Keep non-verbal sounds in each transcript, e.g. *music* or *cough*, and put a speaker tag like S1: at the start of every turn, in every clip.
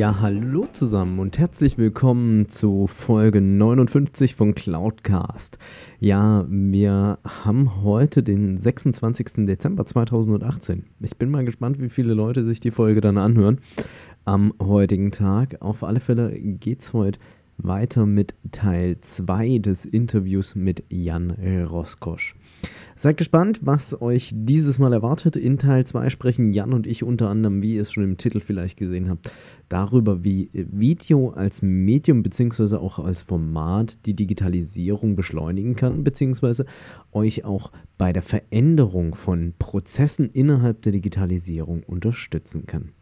S1: Ja, hallo zusammen und herzlich willkommen zu Folge 59 von Cloudcast. Ja, wir haben heute den 26. Dezember 2018. Ich bin mal gespannt, wie viele Leute sich die Folge dann anhören am heutigen Tag. Auf alle Fälle geht es heute weiter mit Teil 2 des Interviews mit Jan Roskosch. Seid gespannt, was euch dieses Mal erwartet. In Teil 2 sprechen Jan und ich unter anderem, wie ihr es schon im Titel vielleicht gesehen habt, darüber, wie Video als Medium bzw. auch als Format die Digitalisierung beschleunigen kann, bzw. euch auch bei der Veränderung von Prozessen innerhalb der Digitalisierung unterstützen kann.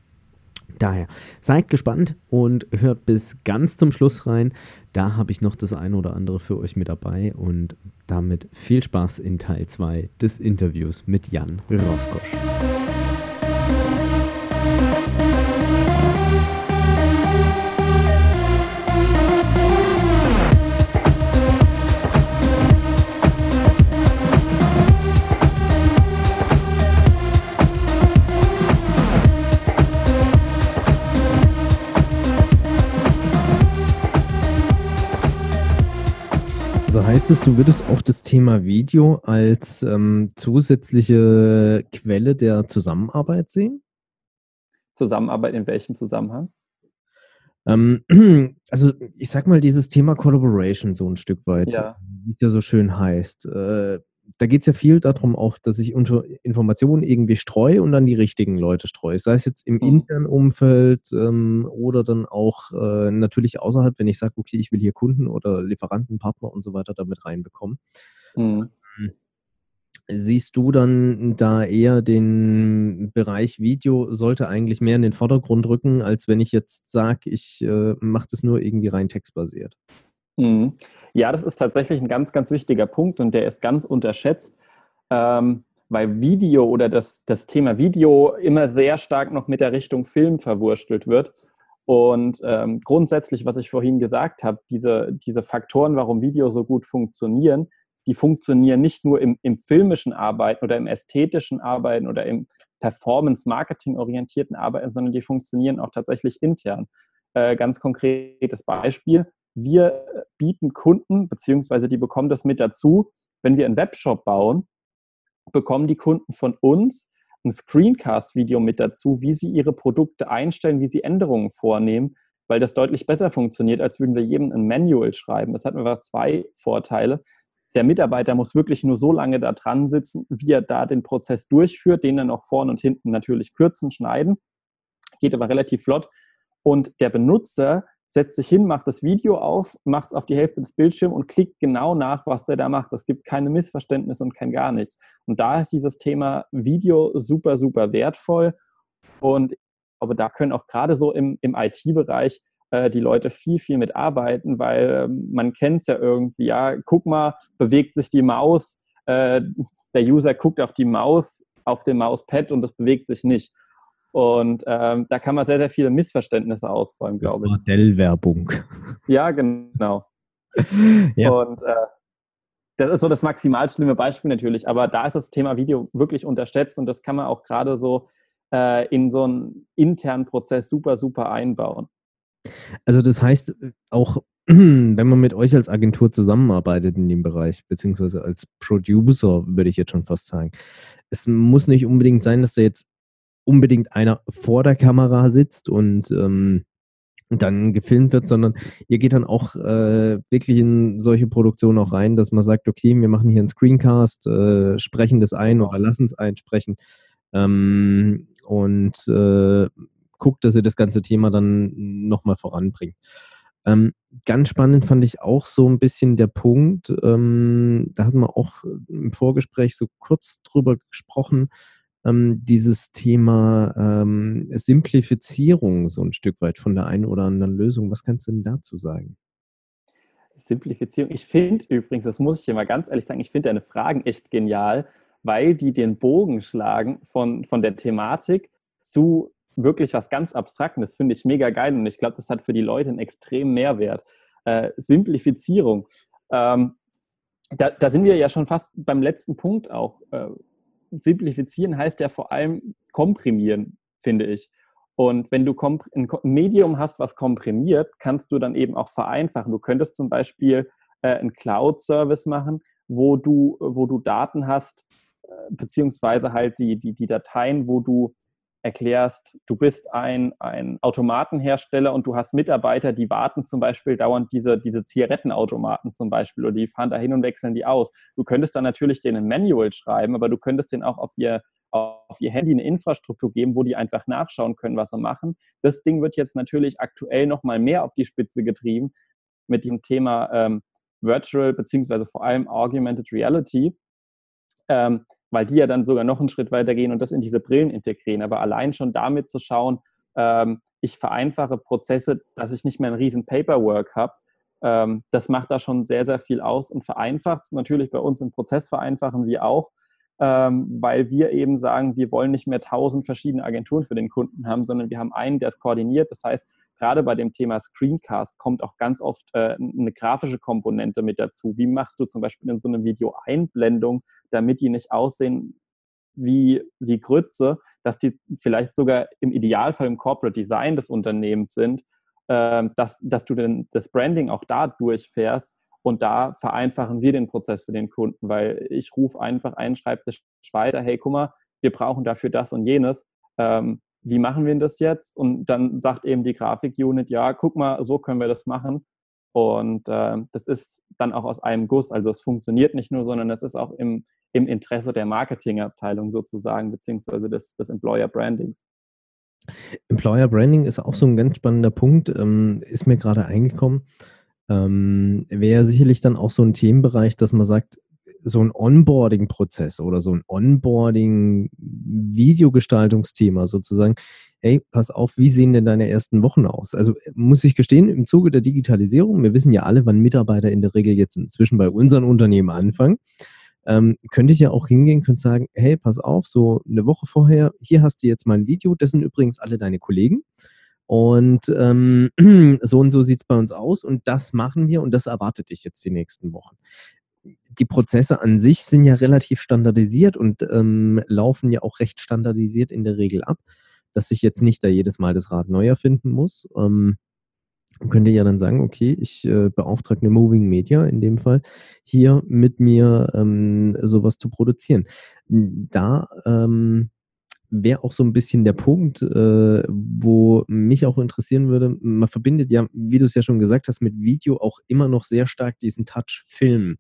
S1: Daher seid gespannt und hört bis ganz zum Schluss rein. Da habe ich noch das eine oder andere für euch mit dabei und damit viel Spaß in Teil 2 des Interviews mit Jan Roskosch. Heißt es, du würdest auch das Thema Video als ähm, zusätzliche Quelle der Zusammenarbeit sehen?
S2: Zusammenarbeit in welchem Zusammenhang?
S1: Ähm, *clears throat* also ich sag mal dieses Thema Collaboration so ein Stück weit, ja. wie es ja so schön heißt. Äh, da geht es ja viel darum auch, dass ich unter Informationen irgendwie streue und dann die richtigen Leute streue. Sei es jetzt im mhm. internen Umfeld ähm, oder dann auch äh, natürlich außerhalb, wenn ich sage, okay, ich will hier Kunden oder Lieferanten, Partner und so weiter damit reinbekommen. Mhm. Ähm, siehst du dann da eher den Bereich Video sollte eigentlich mehr in den Vordergrund rücken, als wenn ich jetzt sage, ich äh, mache das nur irgendwie rein textbasiert?
S2: Mhm. Ja, das ist tatsächlich ein ganz, ganz wichtiger Punkt und der ist ganz unterschätzt, ähm, weil Video oder das, das Thema Video immer sehr stark noch mit der Richtung Film verwurstelt wird. Und ähm, grundsätzlich, was ich vorhin gesagt habe, diese, diese Faktoren, warum Video so gut funktionieren, die funktionieren nicht nur im, im filmischen Arbeiten oder im ästhetischen Arbeiten oder im Performance-Marketing-orientierten Arbeiten, sondern die funktionieren auch tatsächlich intern. Äh, ganz konkretes Beispiel wir bieten Kunden, beziehungsweise die bekommen das mit dazu, wenn wir einen Webshop bauen, bekommen die Kunden von uns ein Screencast-Video mit dazu, wie sie ihre Produkte einstellen, wie sie Änderungen vornehmen, weil das deutlich besser funktioniert, als würden wir jedem ein Manual schreiben. Das hat einfach zwei Vorteile. Der Mitarbeiter muss wirklich nur so lange da dran sitzen, wie er da den Prozess durchführt, den dann auch vorne und hinten natürlich kürzen, schneiden. Geht aber relativ flott. Und der Benutzer setzt sich hin, macht das Video auf, macht es auf die Hälfte des Bildschirms und klickt genau nach, was der da macht. Es gibt keine Missverständnisse und kein gar nichts. Und da ist dieses Thema Video super, super wertvoll. Und glaube, da können auch gerade so im, im IT-Bereich äh, die Leute viel, viel mit arbeiten, weil äh, man kennt es ja irgendwie, ja, guck mal, bewegt sich die Maus, äh, der User guckt auf die Maus, auf dem Mauspad und es bewegt sich nicht. Und ähm, da kann man sehr, sehr viele Missverständnisse ausräumen, glaube ich.
S1: Modellwerbung.
S2: Ja, genau. *laughs* ja. Und äh, das ist so das maximal schlimme Beispiel natürlich, aber da ist das Thema Video wirklich unterschätzt und das kann man auch gerade so äh, in so einen internen Prozess super, super einbauen.
S1: Also das heißt auch, *clears throat* wenn man mit euch als Agentur zusammenarbeitet in dem Bereich, beziehungsweise als Producer, würde ich jetzt schon fast sagen, es muss nicht unbedingt sein, dass da jetzt unbedingt einer vor der Kamera sitzt und ähm, dann gefilmt wird, sondern ihr geht dann auch äh, wirklich in solche Produktionen auch rein, dass man sagt, okay, wir machen hier einen Screencast, äh, sprechen das ein oder lassen es einsprechen ähm, und äh, guckt, dass ihr das ganze Thema dann nochmal voranbringt. Ähm, ganz spannend fand ich auch so ein bisschen der Punkt, ähm, da hatten wir auch im Vorgespräch so kurz drüber gesprochen, ähm, dieses Thema ähm, Simplifizierung so ein Stück weit von der einen oder anderen Lösung. Was kannst du denn dazu sagen?
S2: Simplifizierung. Ich finde übrigens, das muss ich dir mal ganz ehrlich sagen, ich finde deine Fragen echt genial, weil die den Bogen schlagen von, von der Thematik zu wirklich was ganz Abstrakten. Das finde ich mega geil und ich glaube, das hat für die Leute einen extremen Mehrwert. Äh, Simplifizierung. Ähm, da, da, sind wir ja schon fast beim letzten Punkt auch. Äh, simplifizieren heißt ja vor allem komprimieren, finde ich. Und wenn du ein Medium hast, was komprimiert, kannst du dann eben auch vereinfachen. Du könntest zum Beispiel äh, einen Cloud-Service machen, wo du, wo du Daten hast, äh, beziehungsweise halt die, die, die Dateien, wo du erklärst, du bist ein, ein Automatenhersteller und du hast Mitarbeiter, die warten zum Beispiel dauernd diese, diese Zigarettenautomaten zum Beispiel oder die fahren da hin und wechseln die aus. Du könntest dann natürlich denen ein Manual schreiben, aber du könntest denen auch auf ihr, auf ihr Handy eine Infrastruktur geben, wo die einfach nachschauen können, was sie machen. Das Ding wird jetzt natürlich aktuell nochmal mehr auf die Spitze getrieben mit dem Thema ähm, Virtual beziehungsweise vor allem Augmented Reality. Ähm, weil die ja dann sogar noch einen Schritt weiter gehen und das in diese Brillen integrieren. Aber allein schon damit zu schauen, ähm, ich vereinfache Prozesse, dass ich nicht mehr ein riesen Paperwork habe, ähm, das macht da schon sehr, sehr viel aus und vereinfacht es natürlich bei uns im Prozess vereinfachen wir auch, ähm, weil wir eben sagen, wir wollen nicht mehr tausend verschiedene Agenturen für den Kunden haben, sondern wir haben einen, der es koordiniert. Das heißt, gerade bei dem Thema Screencast kommt auch ganz oft äh, eine grafische Komponente mit dazu. Wie machst du zum Beispiel in so einem Video Einblendung, damit die nicht aussehen wie, wie Grütze, dass die vielleicht sogar im Idealfall im Corporate Design des Unternehmens sind, äh, dass, dass du denn das Branding auch da durchfährst. Und da vereinfachen wir den Prozess für den Kunden, weil ich rufe einfach einen Schreibtisch weiter, hey, guck mal, wir brauchen dafür das und jenes. Ähm, wie machen wir das jetzt? Und dann sagt eben die Grafik-Unit, ja, guck mal, so können wir das machen. Und äh, das ist dann auch aus einem Guss. Also es funktioniert nicht nur, sondern es ist auch im, im Interesse der Marketingabteilung sozusagen, beziehungsweise des, des Employer Brandings.
S1: Employer Branding ist auch so ein ganz spannender Punkt, ähm, ist mir gerade eingekommen. Ähm, Wäre sicherlich dann auch so ein Themenbereich, dass man sagt, so ein Onboarding-Prozess oder so ein Onboarding-Videogestaltungsthema sozusagen. Hey, pass auf, wie sehen denn deine ersten Wochen aus? Also muss ich gestehen, im Zuge der Digitalisierung, wir wissen ja alle, wann Mitarbeiter in der Regel jetzt inzwischen bei unseren Unternehmen anfangen, ähm, könnte ich ja auch hingehen, könnte sagen, hey, pass auf, so eine Woche vorher, hier hast du jetzt mal ein Video, das sind übrigens alle deine Kollegen. Und ähm, *clears throat* so und so sieht es bei uns aus und das machen wir und das erwartet dich jetzt die nächsten Wochen die Prozesse an sich sind ja relativ standardisiert und ähm, laufen ja auch recht standardisiert in der Regel ab, dass ich jetzt nicht da jedes Mal das Rad neu erfinden muss. Ähm, könnte ja dann sagen, okay, ich äh, beauftrage eine Moving Media in dem Fall, hier mit mir ähm, sowas zu produzieren. Da ähm, wäre auch so ein bisschen der Punkt, äh, wo mich auch interessieren würde, man verbindet ja, wie du es ja schon gesagt hast, mit Video auch immer noch sehr stark diesen Touch-Film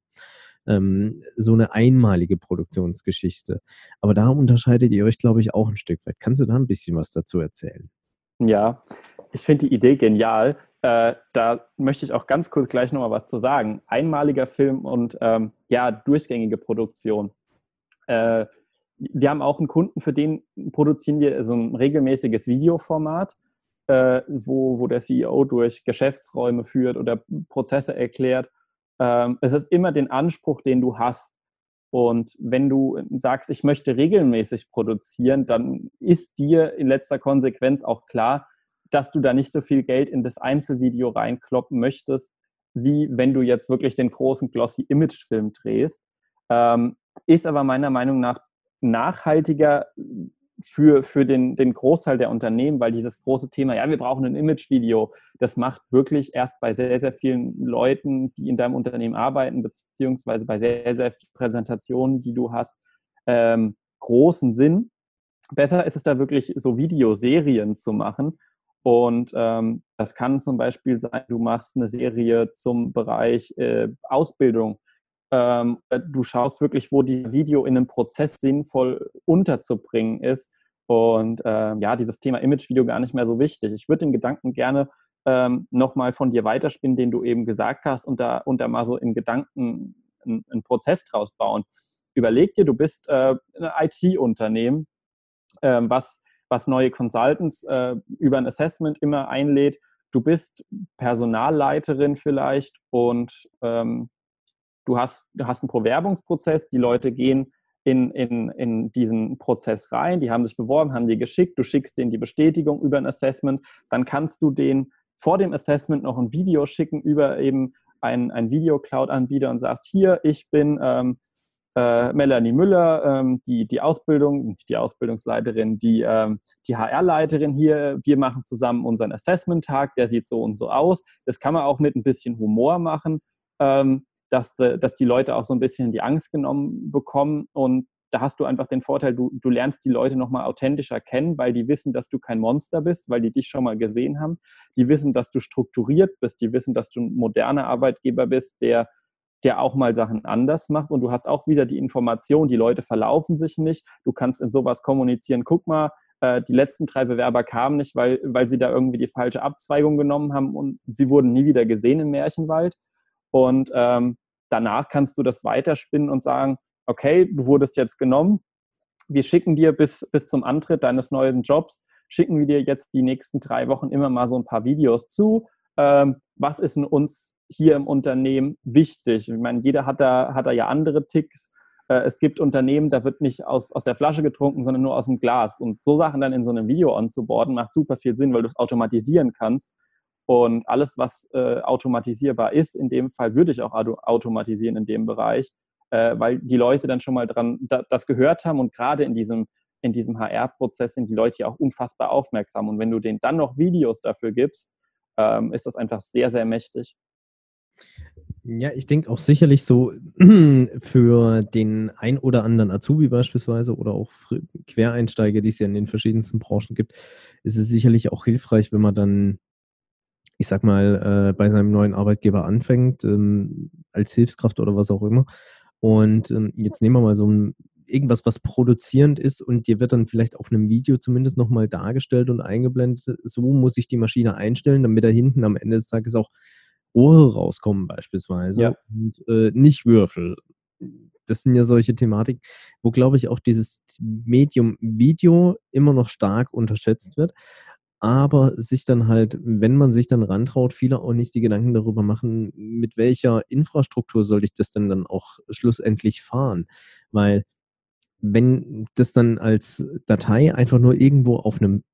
S1: ähm, so eine einmalige Produktionsgeschichte. Aber da unterscheidet ihr euch, glaube ich, auch ein Stück weit. Kannst du da ein bisschen was dazu erzählen?
S2: Ja, ich finde die Idee genial. Äh, da möchte ich auch ganz kurz gleich nochmal was zu sagen. Einmaliger Film und ähm, ja, durchgängige Produktion. Äh, wir haben auch einen Kunden, für den produzieren wir so ein regelmäßiges Videoformat, äh, wo, wo der CEO durch Geschäftsräume führt oder Prozesse erklärt ähm, es ist immer den Anspruch, den du hast. Und wenn du sagst, ich möchte regelmäßig produzieren, dann ist dir in letzter Konsequenz auch klar, dass du da nicht so viel Geld in das Einzelvideo reinkloppen möchtest, wie wenn du jetzt wirklich den großen glossy Imagefilm drehst. Ähm, ist aber meiner Meinung nach nachhaltiger für, für den, den Großteil der Unternehmen, weil dieses große Thema, ja, wir brauchen ein Image-Video, das macht wirklich erst bei sehr, sehr vielen Leuten, die in deinem Unternehmen arbeiten, beziehungsweise bei sehr, sehr vielen Präsentationen, die du hast, ähm, großen Sinn. Besser ist es da wirklich so Videoserien zu machen. Und ähm, das kann zum Beispiel sein, du machst eine Serie zum Bereich äh, Ausbildung ähm, du schaust wirklich, wo die Video in einem Prozess sinnvoll unterzubringen ist. Und ähm, ja, dieses Thema Image-Video gar nicht mehr so wichtig. Ich würde den Gedanken gerne ähm, nochmal von dir weiterspinnen, den du eben gesagt hast, und da, und da mal so in Gedanken einen, einen Prozess draus bauen. Überleg dir, du bist äh, ein IT-Unternehmen ähm, was, was neue Consultants äh, über ein Assessment immer einlädt. Du bist Personalleiterin vielleicht und ähm, du, hast, du hast einen Bewerbungsprozess, die Leute gehen in, in, in diesen Prozess rein, die haben sich beworben, haben die geschickt, du schickst denen die Bestätigung über ein Assessment, dann kannst du denen vor dem Assessment noch ein Video schicken über eben einen, einen Video-Cloud-Anbieter und sagst, hier, ich bin ähm, äh, Melanie Müller, ähm, die, die Ausbildung, nicht die Ausbildungsleiterin, die, ähm, die HR-Leiterin hier. Wir machen zusammen unseren Assessment-Tag, der sieht so und so aus. Das kann man auch mit ein bisschen Humor machen, ähm, dass, dass die Leute auch so ein bisschen die Angst genommen bekommen und da hast du einfach den Vorteil, du, du lernst die Leute nochmal authentischer kennen, weil die wissen, dass du kein Monster bist, weil die dich schon mal gesehen haben. Die wissen, dass du strukturiert bist, die wissen, dass du ein moderner Arbeitgeber bist, der, der auch mal Sachen anders macht. Und du hast auch wieder die Information, die Leute verlaufen sich nicht. Du kannst in sowas kommunizieren, guck mal, äh, die letzten drei Bewerber kamen nicht, weil, weil sie da irgendwie die falsche Abzweigung genommen haben und sie wurden nie wieder gesehen im Märchenwald. Und ähm, danach kannst du das weiterspinnen und sagen, okay, du wurdest jetzt genommen, wir schicken dir bis, bis zum Antritt deines neuen Jobs, schicken wir dir jetzt die nächsten drei Wochen immer mal so ein paar Videos zu. Ähm, was ist in uns hier im Unternehmen wichtig? Ich meine, jeder hat da, hat da ja andere Ticks. Äh, es gibt Unternehmen, da wird nicht aus, aus der Flasche getrunken, sondern nur aus dem Glas. Und so Sachen dann in so einem Video anzuborden, macht super viel Sinn, weil du es automatisieren kannst. Und alles, was äh, automatisierbar ist, in dem Fall würde ich auch automatisieren in dem Bereich äh, weil die Leute dann schon mal dran da, das gehört haben und gerade in diesem in diesem HR-Prozess sind die Leute ja auch unfassbar aufmerksam. Und wenn du denen dann noch Videos dafür gibst, ähm, ist das einfach sehr, sehr mächtig.
S1: Ja, ich denke auch sicherlich so *clears throat* für den ein oder anderen Azubi beispielsweise oder auch Quereinsteiger, die es ja in den verschiedensten Branchen gibt, ist es sicherlich auch hilfreich, wenn man dann, ich sag mal, äh, bei seinem neuen Arbeitgeber anfängt, ähm, als Hilfskraft oder was auch immer, und ähm, jetzt nehmen wir mal so ein, irgendwas, was produzierend ist und dir wird dann vielleicht auf einem Video zumindest nochmal dargestellt und eingeblendet, so muss ich die Maschine einstellen, damit da hinten am Ende des Tages auch Rohre rauskommen beispielsweise ja. und äh, nicht Würfel. Das sind ja solche Thematiken, wo, glaube ich, auch dieses Medium Video immer noch stark unterschätzt wird aber sich dann halt, wenn man sich dann rantraut, viele auch nicht die Gedanken darüber machen, mit welcher Infrastruktur soll ich das denn dann auch schlussendlich fahren? Weil wenn das dann als Datei einfach nur irgendwo auf einem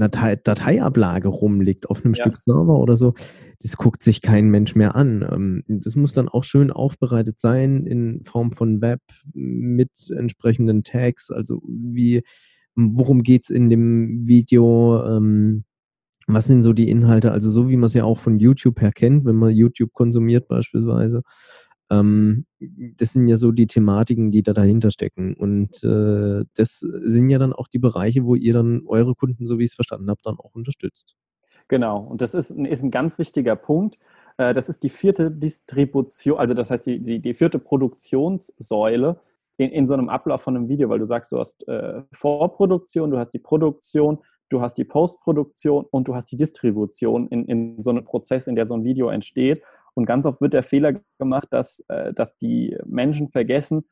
S1: Datei, Dateiablage rumliegt, auf einem ja. Stück Server oder so, das guckt sich kein Mensch mehr an. Ähm, das muss dann auch schön aufbereitet sein in Form von Web mit entsprechenden Tags, also wie worum geht es in dem Video, ähm, was sind so die Inhalte, also so wie man es ja auch von YouTube her kennt, wenn man YouTube konsumiert beispielsweise. Ähm, das sind ja so die Thematiken, die da dahinter stecken. Und äh, das sind ja dann auch die Bereiche, wo ihr dann eure Kunden, so wie ich es verstanden habe, dann auch unterstützt.
S2: Genau, und das ist, ist ein ganz wichtiger Punkt. Äh, das ist die vierte Distribution, also das heißt die, die, die vierte Produktionssäule in, in so einem Ablauf von einem Video, weil du sagst, du hast äh, Vorproduktion, du hast die Produktion, du hast die Postproduktion und du hast die Distribution in, in so einem Prozess, in der so ein Video entsteht. Und ganz oft wird der Fehler gemacht, dass, äh, dass die Menschen vergessen,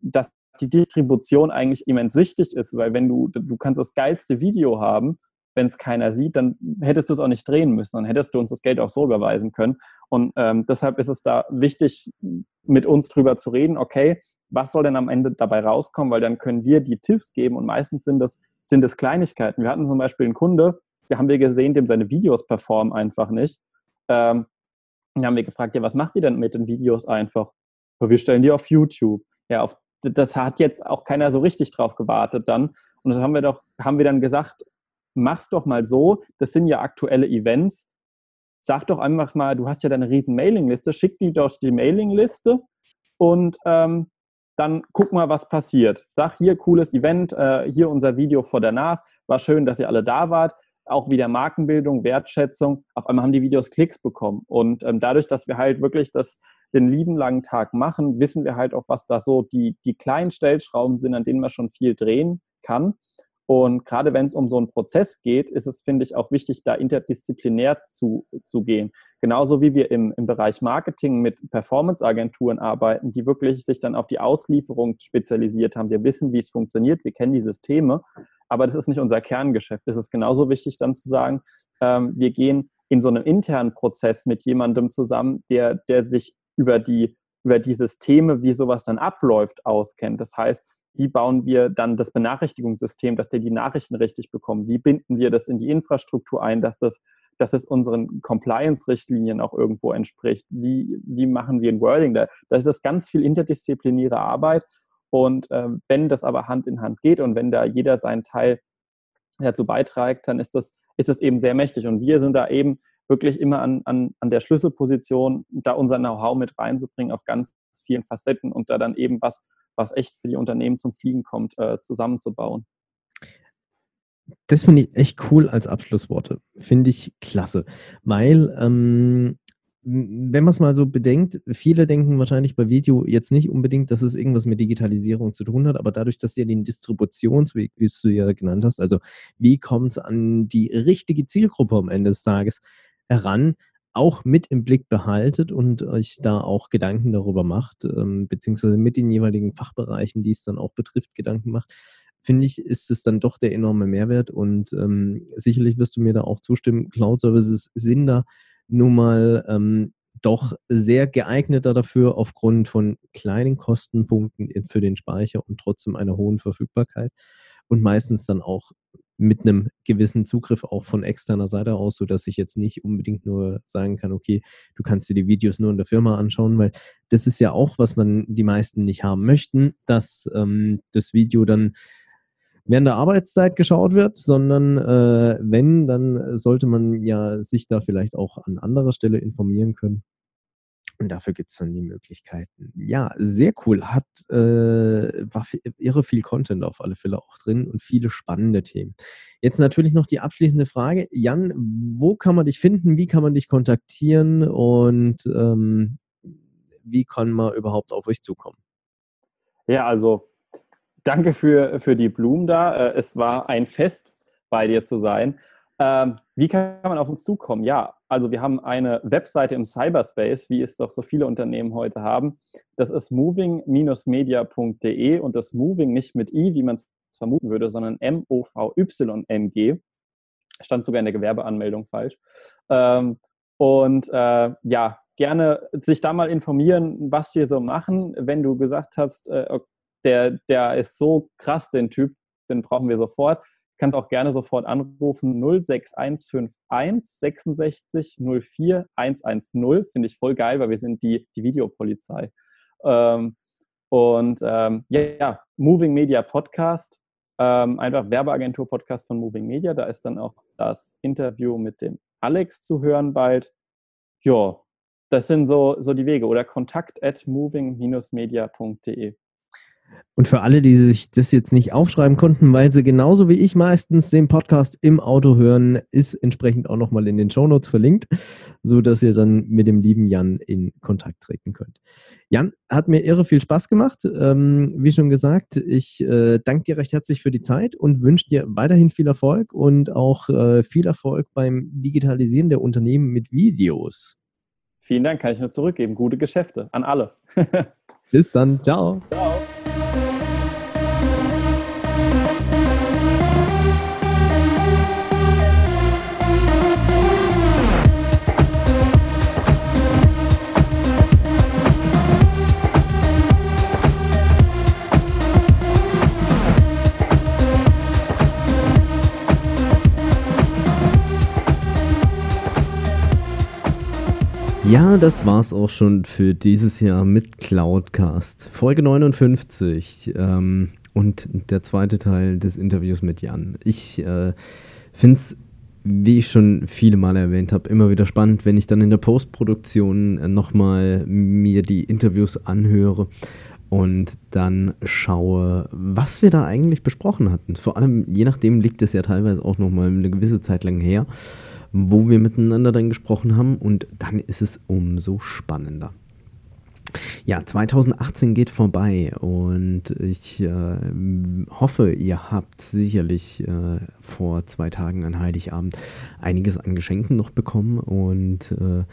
S2: dass die Distribution eigentlich immens wichtig ist, weil wenn du, du kannst das geilste Video haben, wenn es keiner sieht, dann hättest du es auch nicht drehen müssen, dann hättest du uns das Geld auch so überweisen können. Und ähm, deshalb ist es da wichtig, mit uns drüber zu reden, okay, was soll denn am Ende dabei rauskommen, weil dann können wir die Tipps geben und meistens sind das, sind das Kleinigkeiten. Wir hatten zum Beispiel einen Kunde, da haben wir gesehen, dem seine Videos performen einfach nicht. Ähm, und haben wir gefragt, ja, was macht ihr denn mit den Videos einfach? wir stellen die auf YouTube. Ja, auf, das hat jetzt auch keiner so richtig drauf gewartet dann. Und das haben wir doch, haben wir dann gesagt, mach's doch mal so, das sind ja aktuelle Events. Sag doch einfach mal, du hast ja deine riesen Mailingliste, schick die doch die Mailingliste und ähm, dann guck mal, was passiert. Sag hier, cooles Event, äh, hier unser Video vor danach. War schön, dass ihr alle da wart. Auch wieder Markenbildung, Wertschätzung. Auf einmal haben die Videos Klicks bekommen. Und ähm, dadurch, dass wir halt wirklich das, den lieben langen Tag machen, wissen wir halt auch, was da so die, die kleinen Stellschrauben sind, an denen man schon viel drehen kann. Und gerade wenn es um so einen Prozess geht, ist es, finde ich, auch wichtig, da interdisziplinär zu, zu gehen. Genauso wie wir im, im Bereich Marketing mit Performance-Agenturen arbeiten, die wirklich sich dann auf die Auslieferung spezialisiert haben. Wir wissen, wie es funktioniert, wir kennen die Systeme, aber das ist nicht unser Kerngeschäft. Es ist genauso wichtig dann zu sagen, ähm, wir gehen in so einem internen Prozess mit jemandem zusammen, der, der sich über die, über die Systeme, wie sowas dann abläuft, auskennt. Das heißt, wie bauen wir dann das Benachrichtigungssystem, dass der die Nachrichten richtig bekommt? Wie binden wir das in die Infrastruktur ein, dass das, dass es unseren Compliance-Richtlinien auch irgendwo entspricht? Wie, wie machen wir ein Wording da? Das ist ganz viel interdisziplinäre Arbeit. Und äh, wenn das aber Hand in Hand geht und wenn da jeder seinen Teil dazu beiträgt, dann ist das, ist das eben sehr mächtig. Und wir sind da eben wirklich immer an, an, an der Schlüsselposition, da unser Know-how mit reinzubringen auf ganz vielen Facetten und da dann eben was was echt für die Unternehmen zum Fliegen kommt, äh, zusammenzubauen.
S1: Das finde ich echt cool als Abschlussworte. Finde ich klasse. Weil, ähm, wenn man es mal so bedenkt, viele denken wahrscheinlich bei Video jetzt nicht unbedingt, dass es irgendwas mit Digitalisierung zu tun hat, aber dadurch, dass ihr den Distributionsweg, wie du ja genannt hast, also wie kommt es an die richtige Zielgruppe am Ende des Tages heran, auch mit im Blick behaltet und euch da auch Gedanken darüber macht, ähm, beziehungsweise mit den jeweiligen Fachbereichen, die es dann auch betrifft, Gedanken macht, finde ich, ist es dann doch der enorme Mehrwert und ähm, sicherlich wirst du mir da auch zustimmen, Cloud Services sind da nun mal ähm, doch sehr geeigneter dafür aufgrund von kleinen Kostenpunkten für den Speicher und trotzdem einer hohen Verfügbarkeit und meistens dann auch mit einem gewissen Zugriff auch von externer Seite aus, sodass ich jetzt nicht unbedingt nur sagen kann, okay, du kannst dir die Videos nur in der Firma anschauen, weil das ist ja auch, was man die meisten nicht haben möchten, dass ähm, das Video dann während der Arbeitszeit geschaut wird, sondern äh, wenn, dann sollte man ja sich da vielleicht auch an anderer Stelle informieren können. Und dafür gibt es dann die Möglichkeiten. Ja, sehr cool. Hat äh, war irre viel Content auf alle Fälle auch drin und viele spannende Themen. Jetzt natürlich noch die abschließende Frage. Jan, wo kann man dich finden? Wie kann man dich kontaktieren? Und ähm, wie kann man überhaupt auf euch zukommen?
S2: Ja, also danke für, für die Blumen da. Äh, es war ein Fest, bei dir zu sein. Ähm, wie kann man auf uns zukommen? Ja, also wir haben eine Webseite im Cyberspace, wie es doch so viele Unternehmen heute haben. Das ist moving-media.de und das Moving nicht mit i, wie man es vermuten würde, sondern M-O-V-Y-N-G. Stand sogar in der Gewerbeanmeldung falsch. Ähm, und äh, ja, gerne sich da mal informieren, was wir so machen. Wenn du gesagt hast, äh, der, der ist so krass, den Typ, den brauchen wir sofort kannst auch gerne sofort anrufen 06151 66 04 110. Finde ich voll geil, weil wir sind die, die Videopolizei. Ähm, und ähm, ja, Moving Media Podcast, ähm, einfach Werbeagentur-Podcast von Moving Media. Da ist dann auch das Interview mit dem Alex zu hören bald. Ja, das sind so, so die Wege. Oder kontakt at moving-media.de.
S1: Und für alle, die sich das jetzt nicht aufschreiben konnten, weil sie genauso wie ich meistens den Podcast im Auto hören, ist entsprechend auch nochmal in den Shownotes verlinkt, sodass ihr dann mit dem lieben Jan in Kontakt treten könnt. Jan, hat mir irre viel Spaß gemacht. Ähm, wie schon gesagt, ich äh, danke dir recht herzlich für die Zeit und wünsche dir weiterhin viel Erfolg und auch äh, viel Erfolg beim Digitalisieren der Unternehmen mit Videos.
S2: Vielen Dank, kann ich nur zurückgeben. Gute Geschäfte an alle. *laughs*
S1: Bis dann. Ciao. Ciao. Ja, das war's auch schon für dieses Jahr mit Cloudcast. Folge 59 ähm, und der zweite Teil des Interviews mit Jan. Ich äh, finde es, wie ich schon viele Male erwähnt habe, immer wieder spannend, wenn ich dann in der Postproduktion äh, nochmal mir die Interviews anhöre und dann schaue, was wir da eigentlich besprochen hatten. Vor allem, je nachdem, liegt es ja teilweise auch nochmal eine gewisse Zeit lang her wo wir miteinander dann gesprochen haben und dann ist es umso spannender. Ja, 2018 geht vorbei und ich äh, hoffe, ihr habt sicherlich äh, vor zwei Tagen an Heiligabend einiges an Geschenken noch bekommen und äh,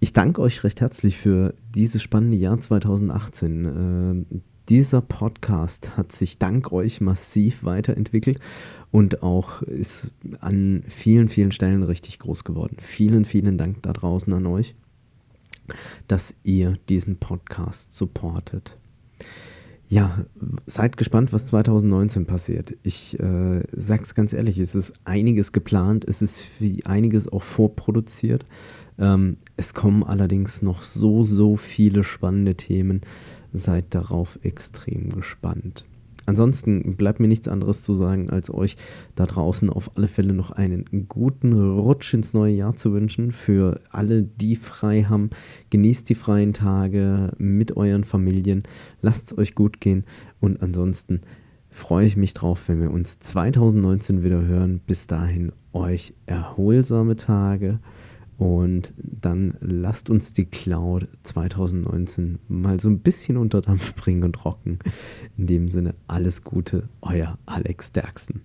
S1: ich danke euch recht herzlich für dieses spannende Jahr 2018. Dieser Podcast hat sich dank euch massiv weiterentwickelt und auch ist an vielen, vielen Stellen richtig groß geworden. Vielen, vielen Dank da draußen an euch dass ihr diesen Podcast supportet. Ja, seid gespannt, was 2019 passiert. Ich äh, sag's ganz ehrlich, es ist einiges geplant, es ist wie einiges auch vorproduziert. Ähm, es kommen allerdings noch so, so viele spannende Themen. Seid darauf extrem gespannt. Ansonsten bleibt mir nichts anderes zu sagen, als euch da draußen auf alle Fälle noch einen guten Rutsch ins neue Jahr zu wünschen. Für alle, die frei haben, genießt die freien Tage mit euren Familien, lasst es euch gut gehen und ansonsten freue ich mich drauf, wenn wir uns 2019 wieder hören. Bis dahin euch erholsame Tage. Und dann lasst uns die Cloud 2019 mal so ein bisschen unter Dampf *laughs* bringen und rocken. In dem Sinne, alles Gute, euer Alex Derksen.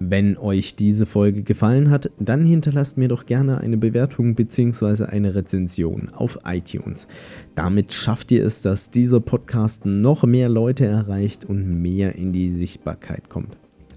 S1: Wenn euch diese Folge gefallen hat, dann hinterlasst mir doch gerne eine Bewertung bzw. eine Rezension auf iTunes. Damit schafft ihr es, dass dieser Podcast noch mehr Leute erreicht und mehr in die Sichtbarkeit kommt.